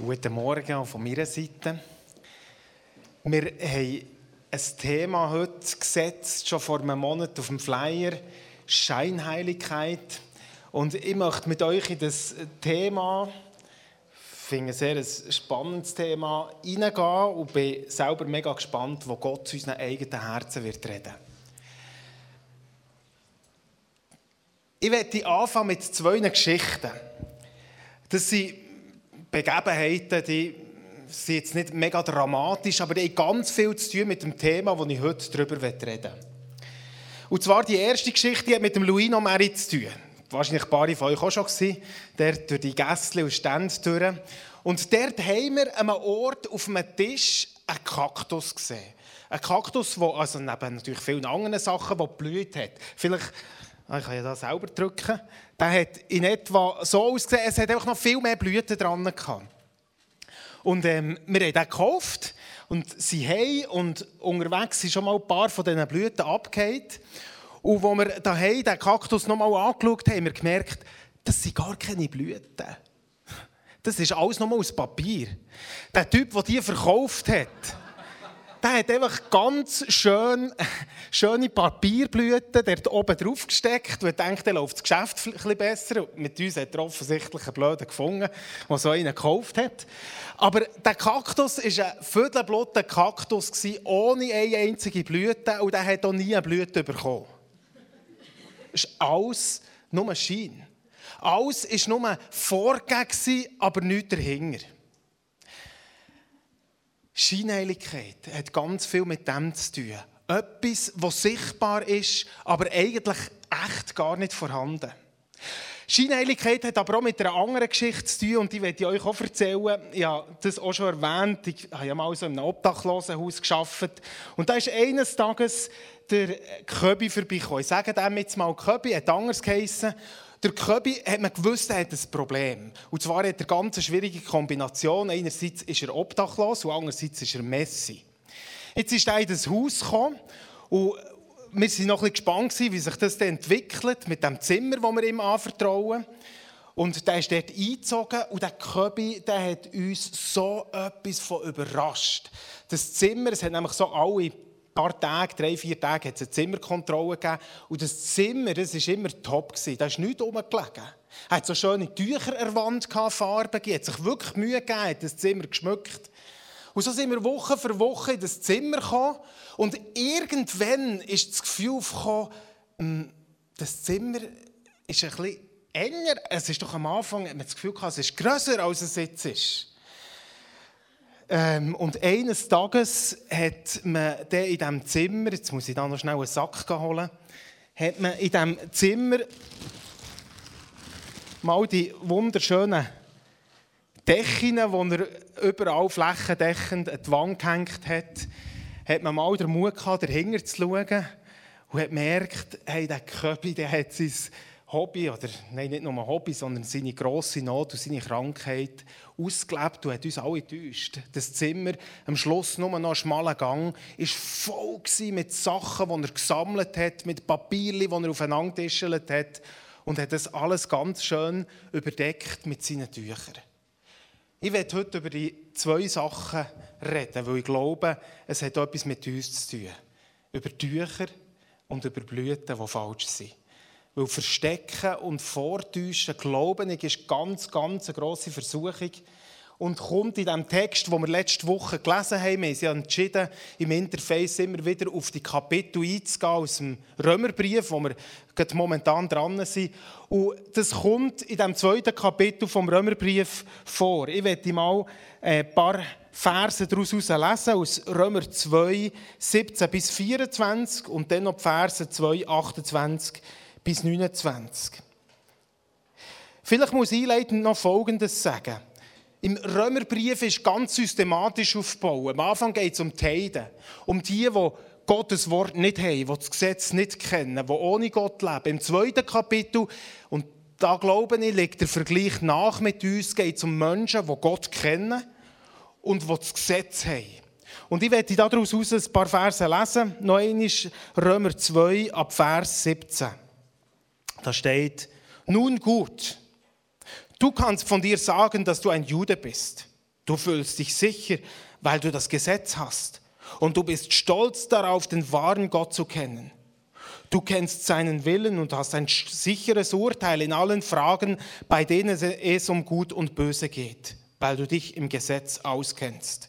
Guten Morgen auch von meiner Seite. Wir haben ein Thema heute gesetzt, schon vor einem Monat auf dem Flyer, Scheinheiligkeit. Und ich möchte mit euch in das Thema, ich finde es ein sehr spannendes Thema, hineingehen und bin selber mega gespannt, wo Gott zu unseren eigenen Herzen wird reden. Ich werde anfangen mit zwei Geschichten. Das sind Begebenheiten, die sind jetzt nicht mega dramatisch, aber die haben ganz viel zu tun mit dem Thema, das ich heute darüber reden. Und zwar die erste Geschichte hat mit dem Louis Nomeri zu tun. Wahrscheinlich ein paar von euch auch schon gesehen, der durch die Gässle und Stände durch. Und dort haben wir an einem Ort auf einem Tisch einen Kaktus gesehen. Ein Kaktus, der also neben natürlich vielen anderen Sachen, der blüht hat. Vielleicht ich kann ja da selber drücken. Der hat in etwa so ausgesehen, es hat einfach noch viel mehr Blüten dran gehabt. Und ähm, wir haben den gekauft und sie haben und unterwegs sind schon mal ein paar von diesen Blüten abgehakt. Und als wir daheim den Kaktus noch mal angeschaut haben, haben wir gemerkt, das sind gar keine Blüten. Das ist alles noch mal aus Papier. Der Typ, der die verkauft hat, der hat einfach ganz schön, schöne Papierblüten dort oben drauf gesteckt und denkt, er läuft das Geschäft ein besser. Mit uns hat er offensichtlich einen Blöden gefunden, der so einen gekauft hat. Aber der Kaktus war ein viertelblutter Kaktus, ohne eine einzige Blüte und der hat auch nie eine Blüte bekommen. Es ist alles nur Schein. Alles war nur vorgegeben, aber nichts dahinter. Scheinheiligkeit hat ganz viel mit dem zu tun. Etwas, was sichtbar ist, aber eigentlich echt gar nicht vorhanden. Scheinheiligkeit hat aber auch mit einer anderen Geschichte zu tun und die werde ich euch auch erzählen. Ich habe das auch schon erwähnt. Ich habe mal so in einem Obdachlosenhaus gearbeitet. Und da ist eines Tages der Köbi vorbeigekommen. Ich sage dem jetzt mal Köbi, hat anders geheissen. Der Köbi hat man gewusst, er hat ein Problem. Und zwar hat er eine ganz schwierige Kombination. Einerseits ist er obdachlos und andererseits ist er Messi. Jetzt ist er in das Haus gekommen und wir waren noch ein gespannt, wie sich das entwickelt mit dem Zimmer, das wir ihm anvertrauen. Und der ist dort eingezogen und der Köbi, der hat uns so etwas von überrascht. Das Zimmer, es hat nämlich so alle paar Tage, drei, vier Tage, hat es eine Zimmerkontrolle gegeben. Und das Zimmer, das war immer top. Da ist nichts rumgelegen. Er hat so schöne Tücher an der Wand, Er hat sich wirklich Mühe gegeben, hat das Zimmer geschmückt. Und so sind wir Woche für Woche in das Zimmer gekommen. Und irgendwann ist das Gefühl aufgekommen, hm, das Zimmer ist ein bisschen enger. Es ist doch am Anfang, hat man das Gefühl gehabt, es ist grösser, als es jetzt ist. Ähm, und eines Tages hat man in diesem Zimmer, jetzt muss ich da noch schnell einen Sack holen, hat man in diesem Zimmer mal die wunderschönen Decken, die er überall flächendeckend an die Wand gehängt hat, hat man mal den Mut gehabt, dahinter zu schauen und hat gemerkt, hey, der Köbi, der hat sein Hobby, oder nein, nicht nur ein Hobby, sondern seine grosse Not und seine Krankheit ausgelebt und hat uns alle getäuscht. Das Zimmer, am Schluss nur noch ein schmaler Gang, war voll mit Sachen, die er gesammelt hat, mit Papieren, die er aufeinander tischelt hat und hat das alles ganz schön überdeckt mit seinen Tüchern. Ich werde heute über die zwei Sachen reden, weil ich glaube, es hat etwas mit uns zu tun. Über Tücher und über Blüten, die falsch sind. Weil Verstecken und Vortäuschen, Glauben ist ganz, ganz eine grosse Versuchung. Und kommt in dem Text, den wir letzte Woche gelesen haben, wir haben ja entschieden, im Interface immer wieder auf die Kapitel einzugehen aus dem Römerbrief, wo wir momentan dran sind. Und das kommt in dem zweiten Kapitel vom Römerbrief vor. Ich werde mal ein paar Verse daraus lesen, aus Römer 2, 17 bis 24 und dann noch die Verse 2, 28 bis 29. Vielleicht muss ich einleitend noch Folgendes sagen. Im Römerbrief ist ganz systematisch aufgebaut. Am Anfang geht es um die Heiden, um die, die Gottes Wort nicht haben, die das Gesetz nicht kennen, die ohne Gott leben. Im zweiten Kapitel, und da glaube ich, liegt der Vergleich nach mit uns, geht es um Menschen, die Gott kennen und die das Gesetz haben. Und ich werde daraus ein paar Verse lesen. Noch einmal Römer 2 ab Vers 17. Da steht, nun gut, du kannst von dir sagen, dass du ein Jude bist. Du fühlst dich sicher, weil du das Gesetz hast. Und du bist stolz darauf, den wahren Gott zu kennen. Du kennst seinen Willen und hast ein sicheres Urteil in allen Fragen, bei denen es um Gut und Böse geht, weil du dich im Gesetz auskennst.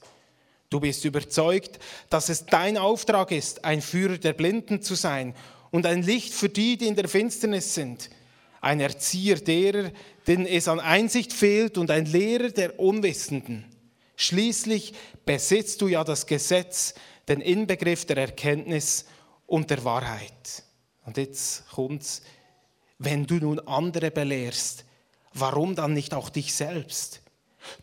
Du bist überzeugt, dass es dein Auftrag ist, ein Führer der Blinden zu sein und ein Licht für die, die in der Finsternis sind, ein Erzieher derer, denen es an Einsicht fehlt und ein Lehrer der Unwissenden. Schließlich besitzt du ja das Gesetz, den Inbegriff der Erkenntnis und der Wahrheit. Und jetzt kommt's, wenn du nun andere belehrst, warum dann nicht auch dich selbst?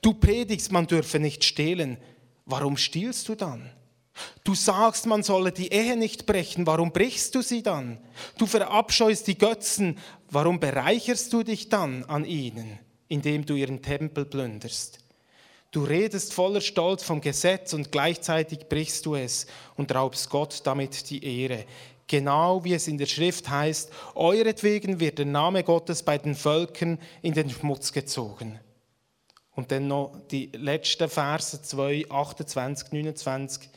Du predigst, man dürfe nicht stehlen. Warum stiehlst du dann? Du sagst, man solle die Ehe nicht brechen. Warum brichst du sie dann? Du verabscheust die Götzen. Warum bereicherst du dich dann an ihnen, indem du ihren Tempel plünderst? Du redest voller Stolz vom Gesetz und gleichzeitig brichst du es und raubst Gott damit die Ehre. Genau wie es in der Schrift heißt, euretwegen wird der Name Gottes bei den Völkern in den Schmutz gezogen. Und dann noch die letzten Verse 2, 28, 29.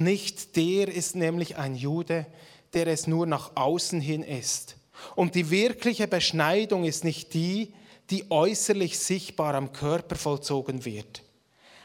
Nicht der ist nämlich ein Jude, der es nur nach außen hin ist. Und die wirkliche Beschneidung ist nicht die, die äußerlich sichtbar am Körper vollzogen wird.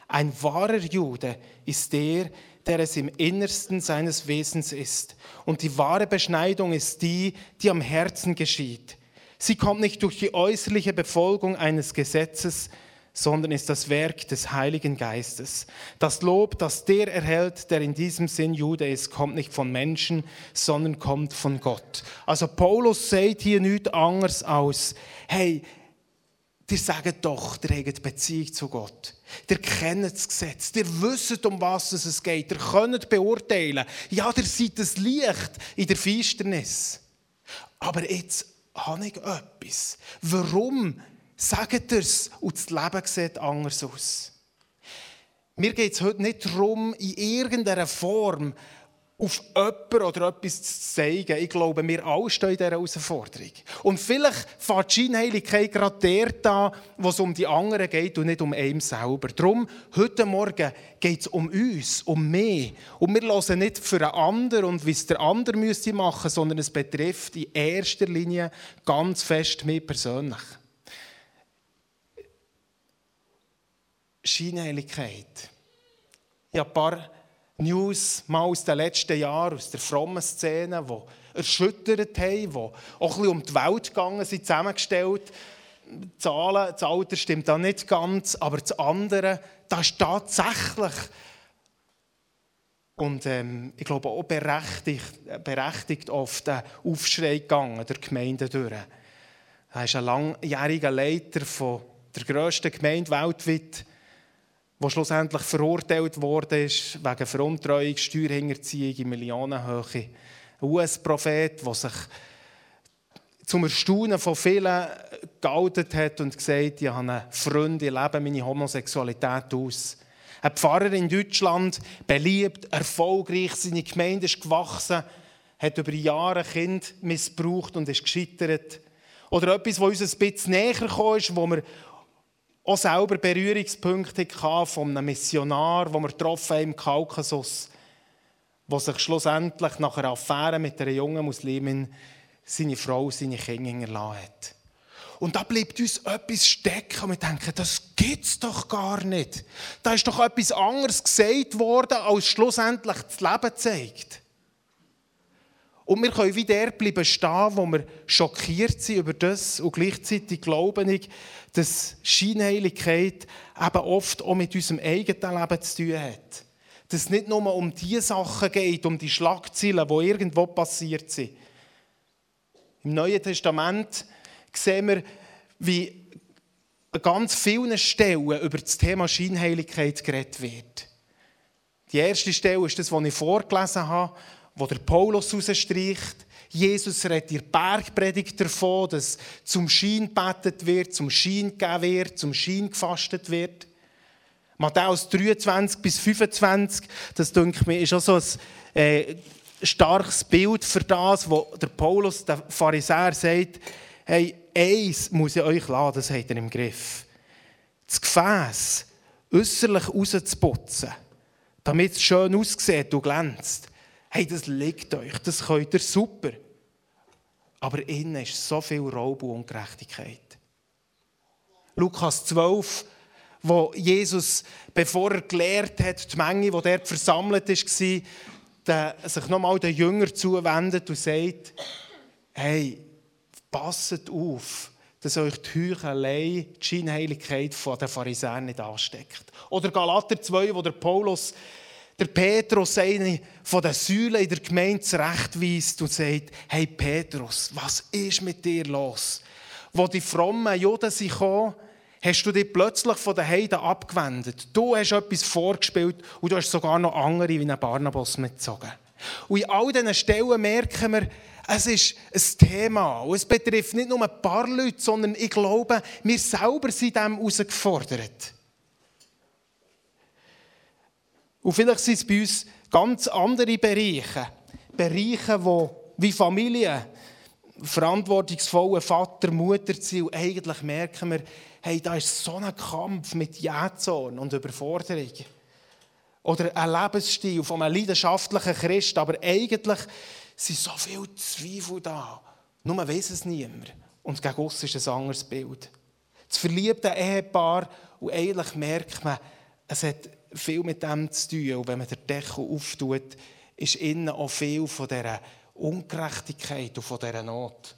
Ein wahrer Jude ist der, der es im Innersten seines Wesens ist. Und die wahre Beschneidung ist die, die am Herzen geschieht. Sie kommt nicht durch die äußerliche Befolgung eines Gesetzes, sondern ist das Werk des Heiligen Geistes. Das Lob, das der erhält, der in diesem Sinn Jude ist, kommt nicht von Menschen, sondern kommt von Gott. Also Paulus sagt hier nichts anderes aus, hey, die sagen doch, ihr habt Beziehung zu Gott. Ihr kennt das Gesetz. Ihr wisst, um was es geht. Ihr könnt beurteilen. Ja, ihr seid das Licht in der Finsternis. Aber jetzt habe ich etwas. Warum sagt ihr es und das Leben sieht anders aus? Mir geht es heute nicht darum, in irgendeiner Form auf jemanden oder etwas zu zeigen. Ich glaube, wir alle stehen in dieser Herausforderung. Und vielleicht fängt die Scheinheiligkeit gerade der an, wo es um die anderen geht und nicht um einen selber. Darum, heute Morgen geht es um uns, um mich. Und wir hören nicht für einen anderen und wie es der andere müsste machen, sondern es betrifft in erster Linie ganz fest mich persönlich. Scheinheiligkeit. Ich habe ein paar News mal aus den letzten Jahren, aus der frommen Szene, die erschüttert haben, die auch ein bisschen um die Welt gegangen sind, zusammengestellt. Zahlen, das Alter stimmt da nicht ganz, aber das andere, das ist tatsächlich und ähm, ich glaube auch berechtigt, berechtigt oft den Aufschrei gegangen der Gemeinde durch. Er ist ein langjähriger Leiter von der grössten Gemeinde weltweit der schlussendlich verurteilt wurde wegen Veruntreuung, Steuerhinterziehung in Millionenhöhe. Ein US-Prophet, der sich zum Erstaunen von vielen geoutet hat und gesagt, ich habe einen Freund, ich lebe meine Homosexualität aus. Ein Pfarrer in Deutschland, beliebt, erfolgreich, seine Gemeinde ist gewachsen, hat über Jahre Kind missbraucht und ist gescheitert. Oder etwas, was uns ein bisschen näher kam, ist, wo wir auch selber Berührungspunkte von einem Missionar, den wir getroffen haben im Kaukasus, der sich schlussendlich nach einer Affäre mit einer jungen Muslimin seine Frau, seine Kinder hinterlassen hat. Und da bleibt uns etwas stecken und wir denken, das gibt's doch gar nicht. Da ist doch etwas anderes gesagt worden, als schlussendlich das Leben zeigt. Und wir können wie der bleiben stehen, wo wir schockiert sind über das und gleichzeitig glauben ich, dass Scheinheiligkeit eben oft auch mit unserem eigenen Leben zu tun hat. Dass es nicht nur um die Sachen geht, um die Schlagzeilen, die irgendwo passiert sind. Im Neuen Testament sehen wir, wie an ganz vielen Stellen über das Thema Scheinheiligkeit geredet wird. Die erste Stelle ist das, was ich vorgelesen habe, wo der Paulus rausstreicht. Jesus redet der Bergpredigt davon, dass zum Schein gebetet wird, zum Schein gegeben wird, zum Schein gefastet wird. Matthäus 23 bis 25, das denke mir, ist auch so ein äh, starkes Bild für das, wo der Paulus, der Pharisäer, sagt, hey, eins muss ich euch lassen, das habt ihr im Griff. Das Gefäß äußerlich rauszuputzen, damit es schön aussieht und glänzt, hey, das liegt euch, das könnt ihr super. Aber innen ist so viel Raub und Ungerechtigkeit. Lukas 12, wo Jesus, bevor er gelehrt hat, die Menge, die dort versammelt war, sich nochmal den Jünger zuwendet und sagt, hey, passet auf, dass euch die Heuchelei, die Scheinheiligkeit der Pharisäer nicht ansteckt. Oder Galater 2, wo der Paulus, der Petrus, eine von den Säulen in der Gemeinde zurechtweist und sagt, hey Petrus, was ist mit dir los? Wo die frommen Juden sind gekommen, hast du dich plötzlich von den Heiden abgewendet. Du hast etwas vorgespielt und du hast sogar noch andere wie einen Barnabas mitgezogen. Und in all diesen Stellen merken wir, es ist ein Thema. Und es betrifft nicht nur ein paar Leute, sondern ich glaube, wir selber sind dem herausgefordert. Und vielleicht sind es bei uns ganz andere Bereiche. Bereiche, wo, wie Familie, verantwortungsvoller Vater, Mutter zu eigentlich merken wir, hey, da ist so ein Kampf mit Jähzorn und Überforderung. Oder ein Lebensstil von einem leidenschaftlichen Christ, aber eigentlich sind so viele Zweifel da. Nur man weiß es niemand. Und gegen uns ist ein anderes Bild. Das verliebte Ehepaar, und eigentlich merkt man, es hat viel mit dem zu tun. Und wenn man den Deckel auftut, ist innen auch viel von dieser Ungerechtigkeit und von dieser Not.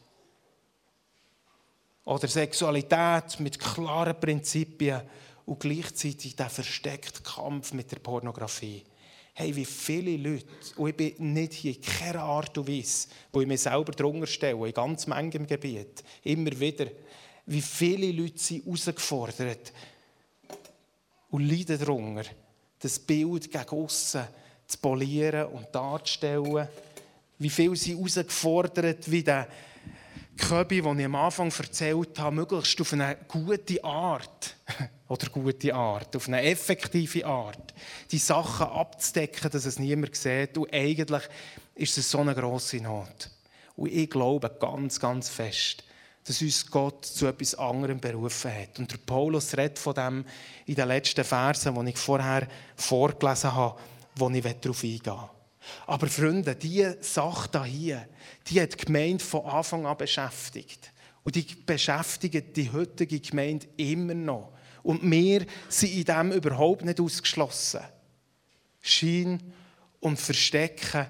Oder Sexualität mit klaren Prinzipien und gleichzeitig der versteckte Kampf mit der Pornografie hey, wie viele Leute, und ich bin nicht hier in keiner Art und Weise, wo ich mich selber drunter stelle, in ganz manchem Gebiet, immer wieder, wie viele Leute sind herausgefordert und leiden darunter, das Bild gegen aussen zu polieren und darzustellen. Wie viele sind herausgefordert, wie der Köbi, den ich am Anfang erzählt habe, möglichst auf eine gute Art oder gute Art, auf eine effektive Art, die Sachen abzudecken, dass es niemand sieht. Und eigentlich ist es so eine grosse Not. Und ich glaube ganz, ganz fest, dass uns Gott zu etwas anderem berufen hat. Und der Paulus redet von dem in den letzten Versen, die ich vorher vorgelesen habe, wo ich darauf eingehen will. Aber Freunde, diese Sache hier, die hat die Gemeinde von Anfang an beschäftigt. Und die beschäftigt die heutige Gemeinde immer noch. Und wir sind in dem überhaupt nicht ausgeschlossen. Schein und Verstecken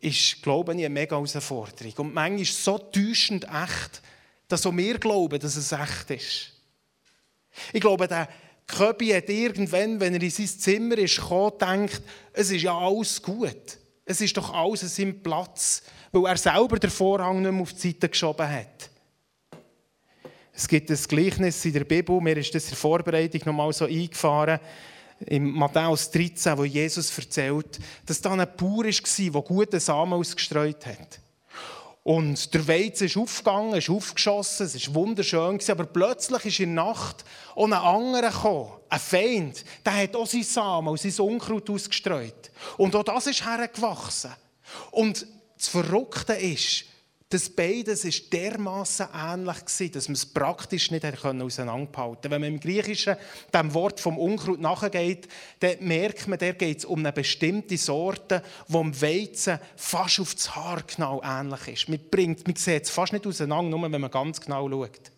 ist, glaube ich, eine mega Herausforderung. Und manchmal ist so täuschend echt, dass auch wir glauben, dass es echt ist. Ich glaube, der Köbi hat irgendwann, wenn er in sein Zimmer ist, gekommen, gedacht, es ist ja alles gut. Es ist doch alles an seinem Platz, weil er selber den Vorhang nicht mehr auf die Seite geschoben hat. Es gibt ein Gleichnis in der Bibel, mir ist das in der Vorbereitung nochmal so eingefahren, in Matthäus 13, wo Jesus erzählt, dass da ein Bauer war, der gute Samen ausgestreut hat. Und der Weizen ist aufgegangen, ist aufgeschossen, es war wunderschön, aber plötzlich ist in der Nacht auch ein anderer gekommen, ein Feind, der hat auch seinen Samen und sein Unkraut ausgestreut. Und auch das ist hergewachsen. Und das Verrückte ist, dass beides ist dermaßen ähnlich war, dass man es praktisch nicht auseinanderhalten konnte. Wenn man im Griechischen dem Wort vom Unkraut nachgeht, dann merkt man, da geht es um eine bestimmte Sorte, die dem Weizen fast auf das Haar genau ähnlich ist. Man, bringt, man sieht es fast nicht auseinander, nur wenn man ganz genau schaut.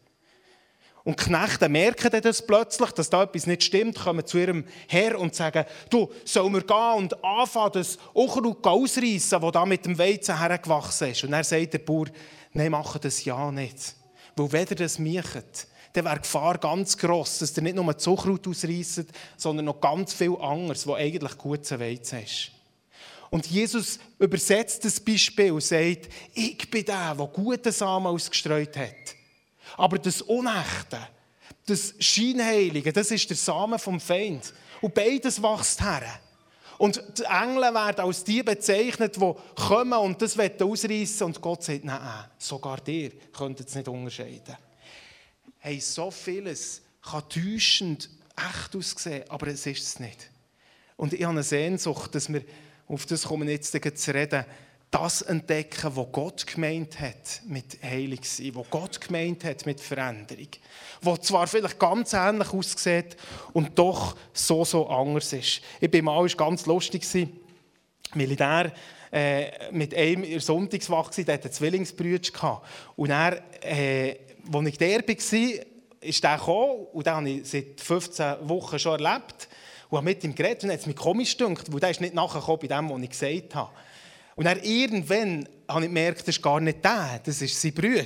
Und Knechte merken das plötzlich, dass da etwas nicht stimmt, kommen zu ihrem Herr und sagen, du, sollen wir gehen und anfangen, das Unkraut ausreißen, das da mit dem Weizen hergewachsen ist. Und er sagt der Bauer, nein, machen das ja nicht. Weil wenn ihr das macht, dann wäre die Gefahr ganz gross, dass ihr nicht nur das Zuckerkraut ausreißt, sondern noch ganz viel anderes, was eigentlich gut zu Weizen ist. Und Jesus übersetzt das Beispiel und sagt, ich bin der, der gute Samen ausgestreut hat. Aber das Unechte, das Scheinheilige, das ist der Samen vom Feind. Und beides wächst her. Und die Engel werden als die bezeichnet, die kommen und das ausreißen und Gott sagt, nein, sogar dir könnt es nicht unterscheiden. Hey, so vieles kann täuschend echt aussehen, aber es ist es nicht. Und ich habe eine Sehnsucht, dass wir, auf das kommen jetzt zu reden, das entdecken, was Gott gemeint hat mit Heilig sein, was Gott gemeint hat mit Veränderung. Was zwar vielleicht ganz ähnlich aussieht und doch so, so anders ist. Ich bin mal, war ganz lustig, Militär äh, mit einem in der Sonntagswache, der hatte Zwillingsbrüder. Und er, äh, als ich der war, ist der gekommen und den habe ich seit 15 Wochen schon erlebt und habe mit ihm geredet und hat es mich komisch gedacht, weil der ist nicht nachgekommen bei dem, was ich gesagt habe. Und dann irgendwann habe ich gemerkt, das ist gar nicht der, das ist sein Bruder.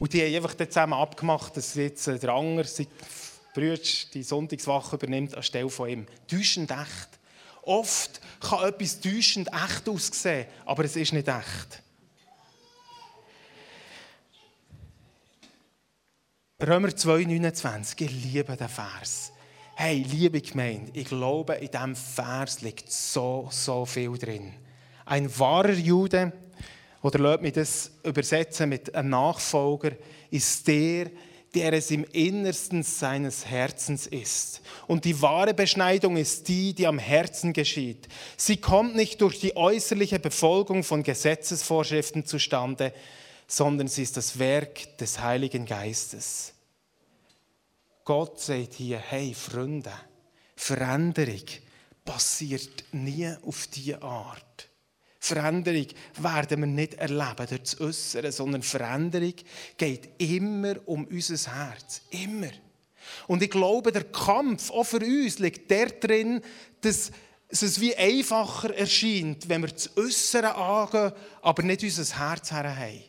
Und die haben einfach zusammen abgemacht, dass jetzt der andere, sein Bruder, die Sonntagswache übernimmt anstelle von ihm. Täuschend echt. Oft kann etwas täuschend echt aussehen, aber es ist nicht echt. Römer 2,29, ich liebe den Vers. Hey, liebe Gemeinde, ich glaube, in diesem Vers liegt so, so viel drin. Ein wahrer Jude, oder lasst mich das übersetzen mit einem Nachfolger, ist der, der es im Innersten seines Herzens ist. Und die wahre Beschneidung ist die, die am Herzen geschieht. Sie kommt nicht durch die äußerliche Befolgung von Gesetzesvorschriften zustande, sondern sie ist das Werk des Heiligen Geistes. Gott sagt hier, hey Freunde, Veränderung passiert nie auf diese Art. Veränderung werden wir nicht erleben durch das Äußere, sondern Veränderung geht immer um unser Herz. Immer. Und ich glaube, der Kampf auch für uns liegt der drin, dass es wie einfacher erscheint, wenn wir das Äußere angehen, aber nicht unser Herz haben.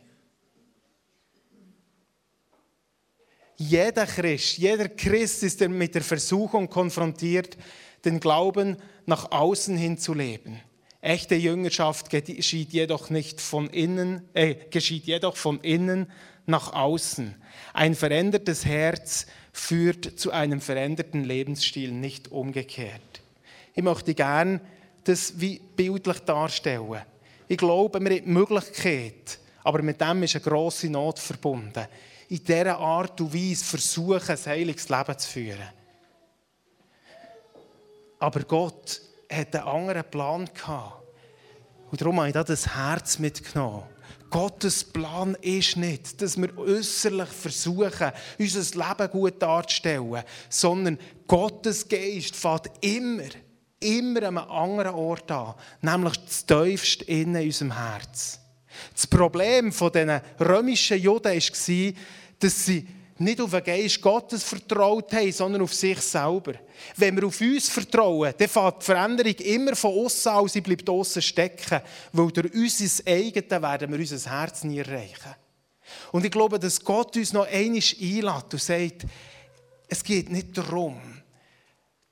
Jeder Christ, jeder Christ ist mit der Versuchung konfrontiert, den Glauben nach außen hin zu leben. Echte Jüngerschaft geschieht jedoch, nicht von innen, äh, geschieht jedoch von innen nach außen. Ein verändertes Herz führt zu einem veränderten Lebensstil, nicht umgekehrt. Ich möchte gerne das wie bildlich darstellen. Ich glaube, wir haben die Möglichkeit, aber mit dem ist eine grosse Not verbunden, in dieser Art und Weise versuchen, ein heiliges Leben zu führen. Aber Gott hat einen anderen Plan gehabt. Und darum habe ich da das Herz mitgenommen. Gottes Plan ist nicht, dass wir äußerlich versuchen, unser Leben gut darzustellen, sondern Gottes Geist fährt immer, immer an einem anderen Ort an, nämlich das tiefste in unserem Herz. Das Problem dieser römischen Juden war, dass sie nicht auf den Geist Gottes vertraut haben, sondern auf sich selber. Wenn wir auf uns vertrauen, dann fängt die Veränderung immer von außen an, sie bleibt außen stecken, weil durch unser eigenes werden wir unser Herz nie erreichen. Und ich glaube, dass Gott uns noch einmal einlädt und sagt, es geht nicht darum,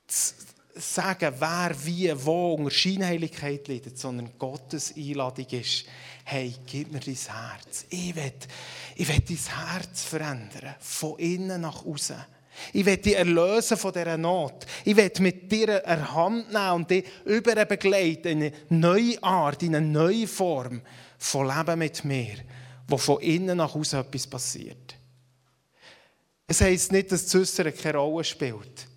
zu sagen, wer, wie, wo unter Scheinheiligkeit leidet, sondern Gottes Einladung ist, hey, gib mir dein Herz. Ich will, ich will dein Herz verändern, von innen nach außen. Ich will dich erlösen von dieser Not. Ich will mit dir eine Hand nehmen und dich über begleiten in eine neue Art, in eine neue Form von Leben mit mir, wo von innen nach außen etwas passiert. Es heisst nicht, dass das Äußere keine Rolle spielt.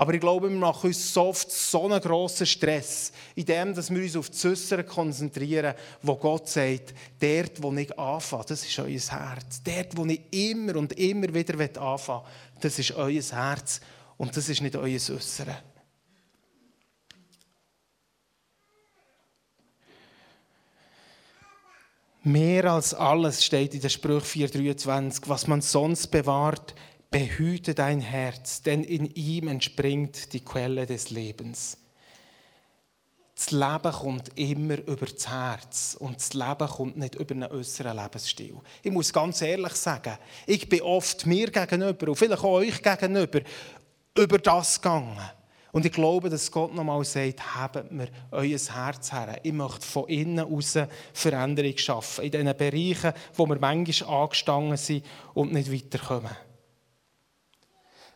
Aber ich glaube, wir machen uns so oft so einen grossen Stress, indem wir uns auf das Äußere konzentrieren, wo Gott sagt, dort, wo ich anfange, das ist euer Herz. Dort, wo ich immer und immer wieder anfangen will, das ist euer Herz und das ist nicht euer Äußere. Mehr als alles steht in der Sprüche 4,23, was man sonst bewahrt, behüte dein Herz, denn in ihm entspringt die Quelle des Lebens. Das Leben kommt immer über das Herz und das Leben kommt nicht über einen äußeren Lebensstil. Ich muss ganz ehrlich sagen, ich bin oft mir gegenüber und vielleicht auch euch gegenüber über das gegangen. Und ich glaube, dass Gott nochmal sagt, habt mir euer Herz her. Ich möchte von innen aus Veränderung schaffen. In diesen Bereichen, wo wir manchmal angestanden sind und nicht weiterkommen.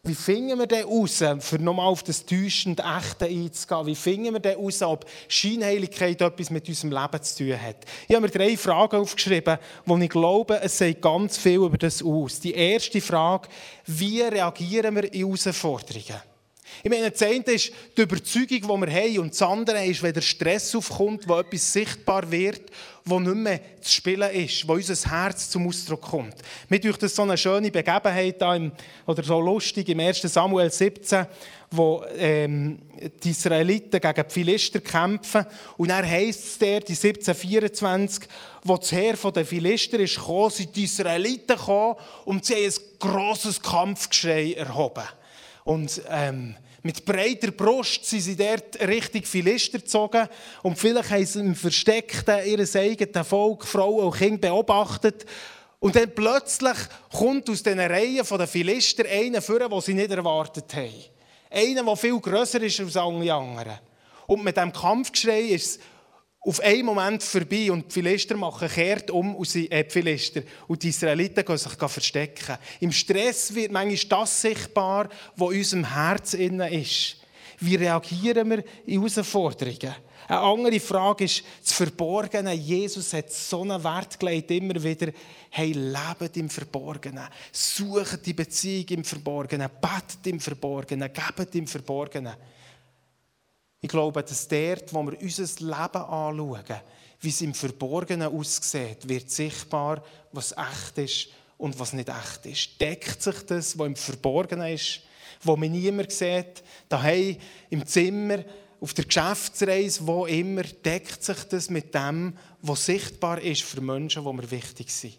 Wie finden wir denn heraus, für nochmal auf das täuschend Echte einzugehen, wie finden wir denn heraus, ob Scheinheiligkeit etwas mit unserem Leben zu tun hat? Ich habe mir drei Fragen aufgeschrieben, wo ich glaube, es sagt ganz viel über das aus. Die erste Frage, wie reagieren wir in Herausforderungen? Ich meine, das eine ist die Überzeugung, die wir haben, und das andere ist, wenn der Stress aufkommt, wo etwas sichtbar wird, wo nicht mehr zu spielen ist, wo unser Herz zum Ausdruck kommt. Mir durch das so eine schöne Begebenheit da im, oder so lustig im 1. Samuel 17, wo ähm, die Israeliten gegen die Philister kämpfen. Und dann heisst es der, die 1724, wo das Heer der Philister ist gekommen, sind die Israeliten gekommen und sie haben ein grosses Kampfgeschrei erhoben. Und ähm, mit breiter Brust sind sie dort Richtung Philister gezogen und vielleicht haben sie im Versteckten ihres eigenen Volk, Frauen und Kinder beobachtet. Und dann plötzlich kommt aus diesen Reihen der Philister einer vor, den sie nicht erwartet haben. Einer, der viel grösser ist als alle anderen. Und mit diesem Kampfgeschrei ist es auf einen Moment vorbei und die Philister machen kehrt um und sie, äh, die Philister und die Israeliten gehen sich verstecken. Im Stress wird manchmal das sichtbar, was in unserem Herz innen ist. Wie reagieren wir in Herausforderungen? Eine andere Frage ist das Verborgene. Jesus hat so einen Wert gelegt, immer wieder, hey, lebt im Verborgenen. Sucht die Beziehung im Verborgenen. Betet im Verborgenen. Gebt im Verborgenen. Ich glaube, dass dort, wo wir unser Leben anschauen, wie es im Verborgenen aussieht, wird sichtbar, was echt ist und was nicht echt ist. Deckt sich das, was im Verborgenen ist, wo man niemand sieht, daheim im Zimmer, auf der Geschäftsreise, wo immer, deckt sich das mit dem, was sichtbar ist für Menschen, die mir wichtig sind.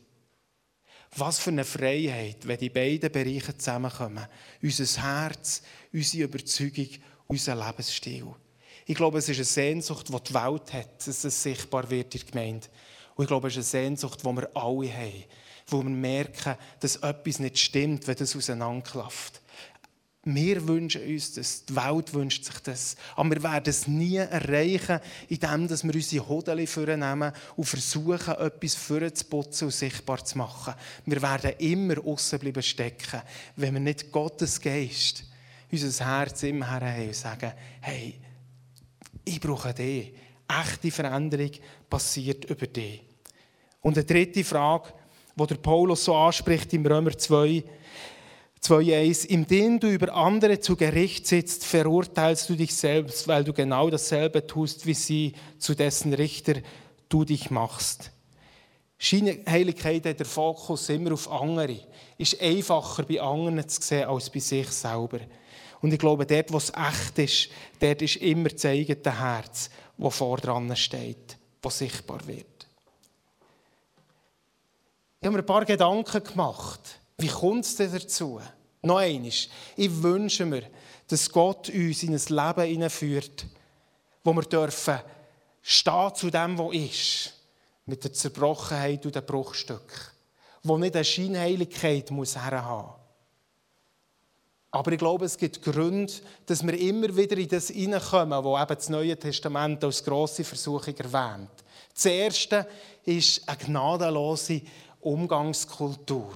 Was für eine Freiheit, wenn die beiden Bereiche zusammenkommen. Unser Herz, unsere Überzeugung, unser Lebensstil. Ich glaube, es ist eine Sehnsucht, die die Welt hat, dass es sichtbar wird in der Gemeinde. Und ich glaube, es ist eine Sehnsucht, die wir alle haben, wo wir merken, dass etwas nicht stimmt, wenn das auseinanderklafft. Wir wünschen uns das, die Welt wünscht sich das. Aber wir werden es nie erreichen, indem wir unsere Hodeli vornehmen und versuchen, etwas vorzuputzen und sichtbar zu machen. Wir werden immer außen bleiben stecken, wenn wir nicht Gottes Geist, unser Herz immer haben und sagen, hey, ich brauche dich. Echte Veränderung passiert über dich. Und eine dritte Frage, die der Paulus so anspricht im Römer 2, 2,1. Indem du über andere zu Gericht sitzt, verurteilst du dich selbst, weil du genau dasselbe tust, wie sie, zu dessen Richter du dich machst. Scheinheiligkeit hat der Fokus immer auf andere. Ist einfacher bei anderen zu sehen als bei sich selber. Und ich glaube, dort, wo es echt ist, dort ist immer das eigene Herz, das vor dran steht, das sichtbar wird. Ich habe mir ein paar Gedanken gemacht. Wie kommt es denn dazu? Noch eines. Ich wünsche mir, dass Gott uns in ein Leben hineinführt, wo wir dürfen stehen zu dem, was ist, mit der Zerbrochenheit und dem Bruchstück, wo nicht eine Scheinheiligkeit muss herhaben muss. Aber ich glaube, es gibt Gründe, dass wir immer wieder in das hineinkommen, wo eben das Neue Testament als grosse Versuchung erwähnt. Das Erste ist eine gnadenlose Umgangskultur.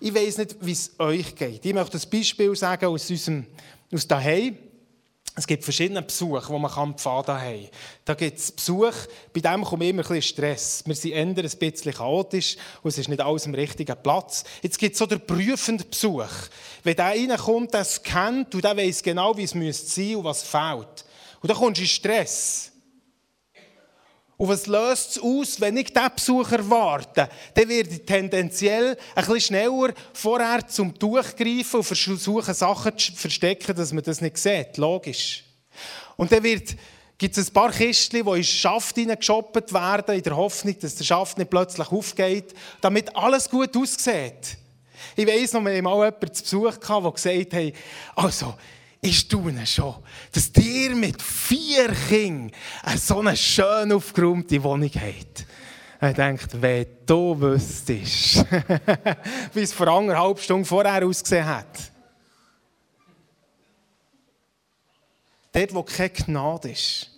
Ich weiß nicht, wie es euch geht. Ich möchte ein Beispiel sagen aus unserem aus daheim. Es gibt verschiedene Besuche, die man am Pfad haben Da gibt es Besuch, bei dem kommt immer ein bisschen Stress. Wir sind eher ein bisschen chaotisch und es ist nicht alles am richtigen Platz. Jetzt gibt es so den prüfenden Besuch. Wenn der reinkommt, der kennt und der weiß genau, wie es sein müsste und was fehlt. Und dann kommst du in Stress. Und was löst es aus, wenn ich diesen Besuch erwarte? Dann werde ich tendenziell ein bisschen schneller vorher zum Tuch greifen und versuchen, Sachen zu verstecken, dass man das nicht sieht. Logisch. Und dann wird, gibt es ein paar Kistchen, die in den Schaft hineingeschoppt werden, in der Hoffnung, dass der Schaft nicht plötzlich aufgeht, damit alles gut aussieht. Ich weiss noch, wir haben mal jemanden zu Besuch gehabt, der gesagt hat, also, ich staune schon, dass ihr mit vier Kindern so eine schön aufgeräumte Wohnung habt. Er denkt, wenn du wüsstest, wie es vor anderthalb Stunden vorher ausgesehen hat. Dort, wo keine Gnade ist,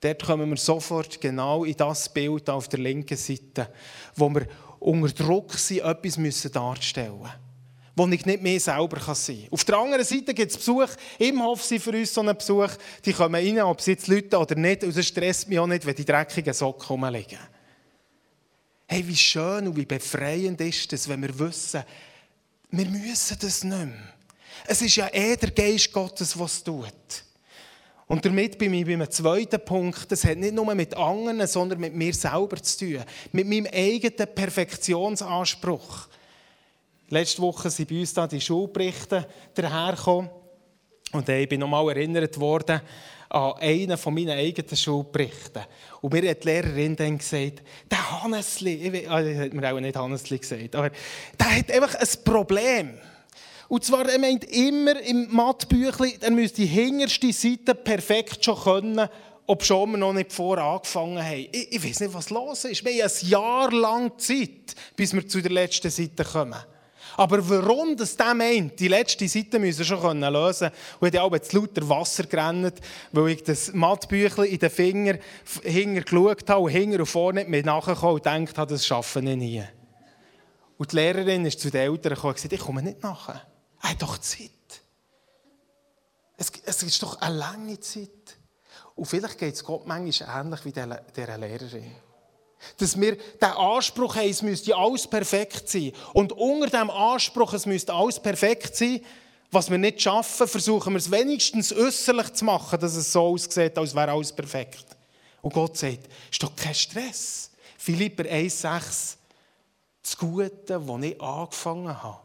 dort kommen wir sofort genau in das Bild auf der linken Seite, wo wir unter Druck sind, etwas darzustellen müssen wo ich nicht mehr selber sein kann. Auf der anderen Seite gibt es Besuch. Im Hof sind für uns so einen Besuch. Die kommen rein, ob sie jetzt Leute oder nicht. Und es stresst mich auch nicht, wenn die dreckigen Socken rumliegen. Hey, wie schön und wie befreiend ist es, wenn wir wissen, wir müssen das nicht mehr. Es ist ja eh der Geist Gottes, was es tut. Und damit bin ich beim zweiten Punkt, das hat nicht nur mit anderen, sondern mit mir selber zu tun. Mit meinem eigenen Perfektionsanspruch. Letzte Woche sind bei uns da die Schulberichte dahergekommen. Und ich bin nochmal erinnert worden an einen von meinen eigenen Schulberichten. Und mir hat die Lehrerin dann gesagt, der Hannesli, ich ah, hat mir auch nicht Hannesli gesagt, aber der hat einfach ein Problem. Und zwar, er meint immer im Mathebüchlein, er müsste die hinterste Seite perfekt schon können, ob schon wir noch nicht vorher angefangen haben. Ich, ich weiß nicht, was los ist. Wir haben ein Jahr lang Zeit, bis wir zu der letzten Seite kommen. Aber warum das der meint, die letzte Seite müssen wir schon lösen können. Und ich habe zu lauter Wasser gerannt, weil ich das Mathebüchlein in den Finger hinter geschaut habe und hinter und vorne nicht mehr nachgekommen und gedacht habe, das schaffe ich nie. Und die Lehrerin ist zu den Eltern gekommen und gesagt, ich komme nicht nachher. Er hat doch Zeit. Es, es ist doch eine lange Zeit. Und vielleicht geht es Gott manchmal ähnlich wie dieser Lehrerin. Dass wir den Anspruch haben, es müsste alles perfekt sein. Und unter dem Anspruch, es müsste alles perfekt sein, was wir nicht schaffen, versuchen wir es wenigstens äußerlich zu machen, dass es so aussieht, als wäre alles perfekt. Und Gott sagt, ist doch kein Stress. Philipper 1,6 Das Gute, das ich angefangen habe,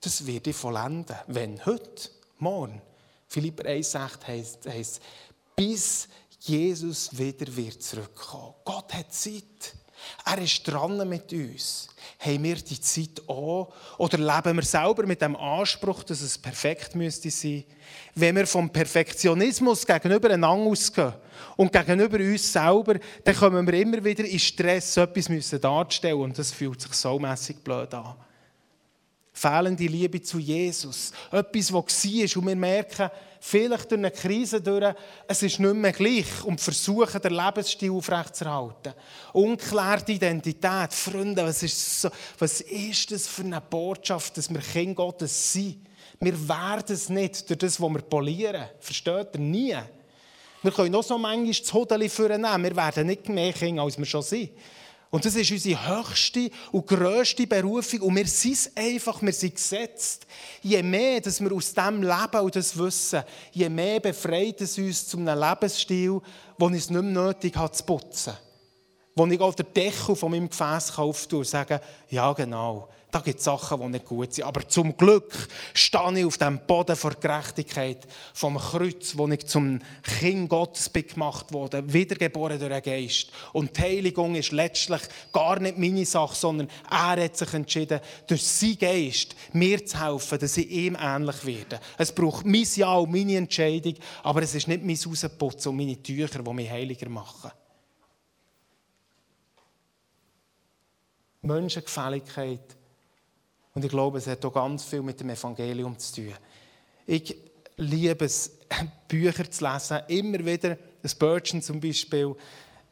das werde ich vollenden. Wenn? Heute? Morgen? Philipper 1,6 heisst, heisst, bis Jesus wieder wird zurückkommen. Gott hat Zeit. Er ist dran mit uns. Haben wir die Zeit auch? Oder leben wir selber mit dem Anspruch, dass es perfekt müsste sein? Wenn wir vom Perfektionismus gegenüber einander ausgehen und gegenüber uns selber, dann kommen wir immer wieder in Stress, etwas darzustellen und das fühlt sich so mässig blöd an fehlende Liebe zu Jesus. Etwas, was war und wir merken, vielleicht durch eine Krise durch, es ist nicht mehr gleich und versuchen, den Lebensstil aufrechtzuerhalten. Unklärte Identität. Freunde, was ist, so, was ist das für eine Botschaft, dass wir Kind Gottes sind? Wir werden es nicht durch das, was wir polieren. Versteht ihr? Nie. Wir können noch so manchmal das Hodeli nehmen. Wir werden nicht mehr Kinder, als wir schon sind. Und das ist unsere höchste und grösste Berufung. Und wir sind es einfach, wir sind gesetzt. Je mehr dass wir aus dem leben und das wissen, je mehr befreit es uns zu einem Lebensstil, wo es nicht mehr nötig hat zu putzen. Wo ich auch den Deckel von meinem Gefäß auftue und sage, ja genau, da gibt es Sachen, die nicht gut sind. Aber zum Glück stehe ich auf dem Boden der Gerechtigkeit, vom Kreuz, wo ich zum Kind Gottes bin gemacht wurde, wiedergeboren durch den Geist. Und die Heiligung ist letztlich gar nicht meine Sache, sondern er hat sich entschieden, durch seinen Geist mir zu helfen, dass ich ihm ähnlich werde. Es braucht mein Ja und meine Entscheidung, aber es ist nicht mein Rausputzen und meine Tücher, die mich heiliger machen. Menschengefälligkeit und ich glaube, es hat auch ganz viel mit dem Evangelium zu tun. Ich liebe es, Bücher zu lesen, immer wieder, Spurgeon zum Beispiel.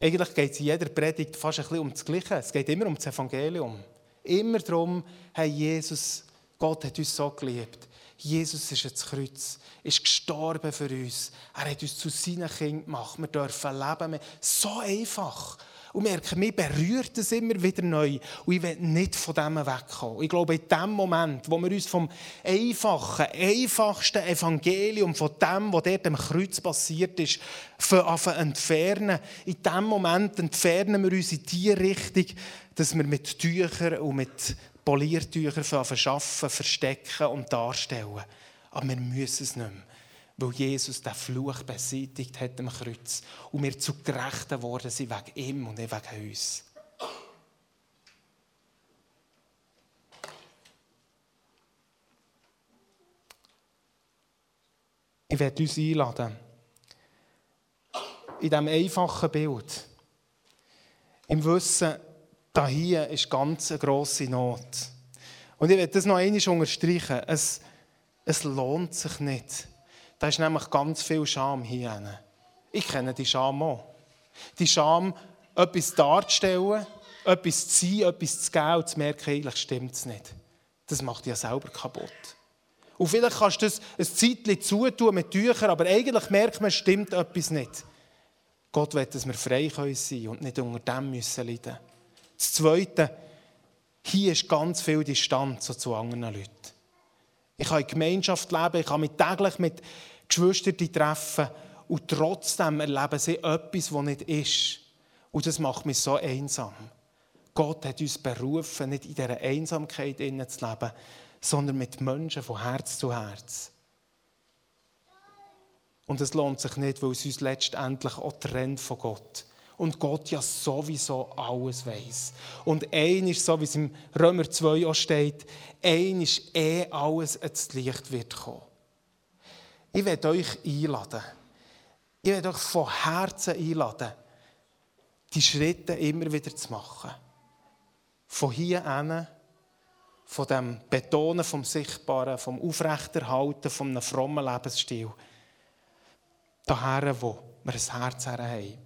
Eigentlich geht es in jeder Predigt fast ein bisschen um das Gleiche. Es geht immer um das Evangelium. Immer darum, hey, Jesus, Gott hat uns so geliebt. Jesus ist ins Kreuz, ist gestorben für uns. Er hat uns zu seinen Kindern gemacht. Wir dürfen leben. So einfach und merke, mich berührt es immer wieder neu. Und ich will nicht von dem wegkommen. Ich glaube, in dem Moment, wo wir uns vom einfachen, einfachsten Evangelium, von dem, was dort am Kreuz passiert ist, entfernen, in dem Moment entfernen wir uns in die Richtung, dass wir mit Tüchern und mit Poliertüchern arbeiten, verstecken und darstellen. Aber wir müssen es nicht mehr weil Jesus den Fluch beseitigt hat am Kreuz und wir zu Gerechten worden sind wegen ihm und nicht wegen uns. Ich werde uns einladen, in diesem einfachen Bild, im Wissen, da hier ist ganz eine grosse Not. Und ich werde das noch einmal unterstreichen. Es, es lohnt sich nicht, da ist nämlich ganz viel Scham hier. Ich kenne die Scham auch. Die Scham, etwas darzustellen, etwas zu sein, etwas zu geben und zu merken, eigentlich stimmt es nicht. Das macht ja selber kaputt. Und vielleicht kannst du das ein Zeitchen zutun mit Tüchern, aber eigentlich merkt man, stimmt etwas nicht. Gott will, dass wir frei sein können und nicht unter dem müssen leiden. Das Zweite, hier ist ganz viel Distanz zu anderen Leuten. Ich kann in Gemeinschaft leben, ich kann mich täglich mit Geschwistern treffen und trotzdem erleben sie etwas, das nicht ist. Und das macht mich so einsam. Gott hat uns berufen, nicht in dieser Einsamkeit zu leben, sondern mit Menschen von Herz zu Herz. Und es lohnt sich nicht, weil es uns letztendlich auch trennt von Gott. Und Gott ja sowieso alles weiß. Und ein ist, so wie es im Römer 2 auch steht, ein ist eh alles ins Licht wird kommen. Ich werde euch einladen. Ich werde euch von Herzen einladen, die Schritte immer wieder zu machen. Von hier an, von dem Betonen vom Sichtbaren, vom Aufrechterhalten, von frommen Lebensstil, daher, wo wir ein Herz haben.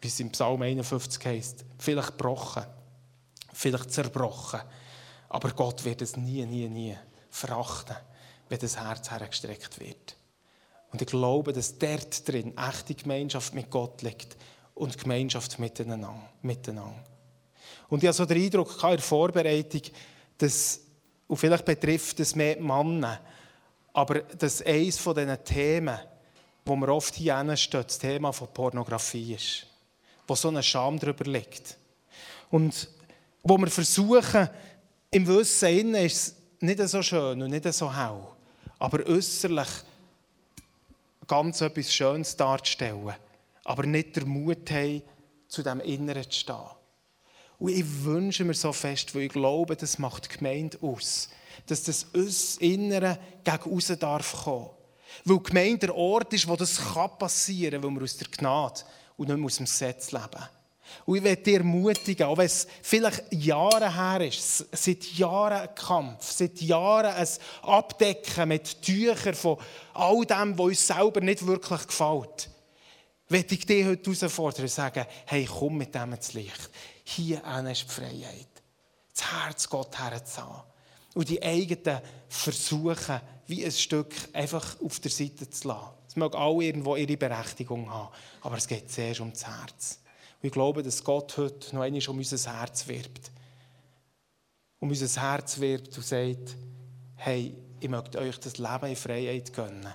Wie es im Psalm 51 heißt, vielleicht gebrochen, vielleicht zerbrochen, aber Gott wird es nie, nie, nie verachten, wenn das Herz hergestreckt wird. Und ich glaube, dass dort drin echte Gemeinschaft mit Gott liegt und Gemeinschaft miteinander. miteinander. Und ich hatte so den Eindruck in der Vorbereitung, dass, und vielleicht betrifft es mehr Männer, aber dass eines von diesen Themen, wo wir oft hier stehen, das Thema von Pornografie ist, wo so eine Scham darüber liegt. Und wo wir versuchen, im Wissen ist es nicht so schön und nicht so hell, aber äußerlich ganz etwas Schönes darzustellen, aber nicht den Mut haben, zu dem Inneren zu stehen. Und ich wünsche mir so fest, weil ich glaube, das macht die Gemeinde aus, dass das Innere gegen darf kommen. Weil die Gemeinde der Ort ist, wo das passieren kann, weil wir aus der Gnade und nicht mehr aus dem Gesetz leben. Und ich möchte dich ermutigen, auch wenn es vielleicht Jahre her ist, seit Jahren ein Kampf, seit Jahren ein Abdecken mit Tüchern von all dem, was uns selber nicht wirklich gefällt, möchte ich dich heute herausfordern und sagen, hey, komm mit dem ins Licht. Hier ist die Freiheit. Das Herz Gott herzuhaben. Und die eigenen Versuche, wie ein Stück einfach auf der Seite zu lassen. Es mag auch irgendwo ihre Berechtigung haben, aber es geht zuerst um das Herz. Und ich glaube, dass Gott heute noch einmal um unser Herz wirbt. Um unser Herz wirbt und sagt, hey, ich möchte euch das Leben in Freiheit gönnen,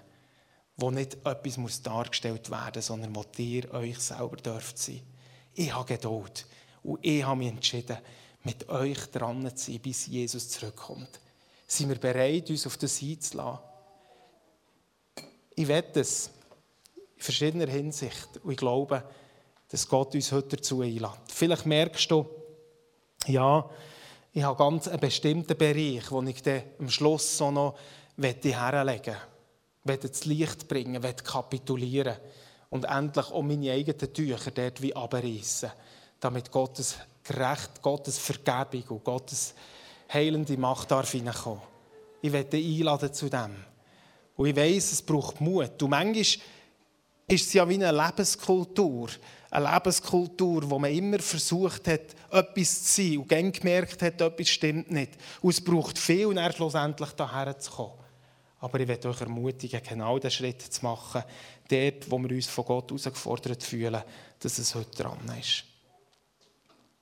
wo nicht etwas muss dargestellt werden muss, sondern wo ihr euch selber dürft sein. Ich habe Geduld und ich habe mich entschieden, mit euch dran zu sein, bis Jesus zurückkommt. Sind wir bereit, uns auf das einzulassen? Ich wette es in verschiedener Hinsicht und ich glaube, dass Gott uns heute dazu einlädt. Vielleicht merkst du, ja, ich habe ganz einen bestimmten Bereich, wo ich am Schluss so noch herlegen möchte, das Licht bringen, kapitulieren und endlich auch meine eigenen Tücher dort wie abreißen, damit Gottes Gerecht, Gottes Vergebung und Gottes heilende Macht darf hineinkommen. Ich werde einladen zu dem. Und ich weiss, es braucht Mut. Und manchmal ist es ja wie eine Lebenskultur eine Lebenskultur, wo man immer versucht hat, etwas zu sein und dann gemerkt hat, etwas stimmt nicht. Und es braucht viel, um schlussendlich daher zu kommen. Aber ich werde euch ermutigen, genau diesen Schritt zu machen, dort, wo wir uns von Gott herausgefordert fühlen, dass es heute dran ist.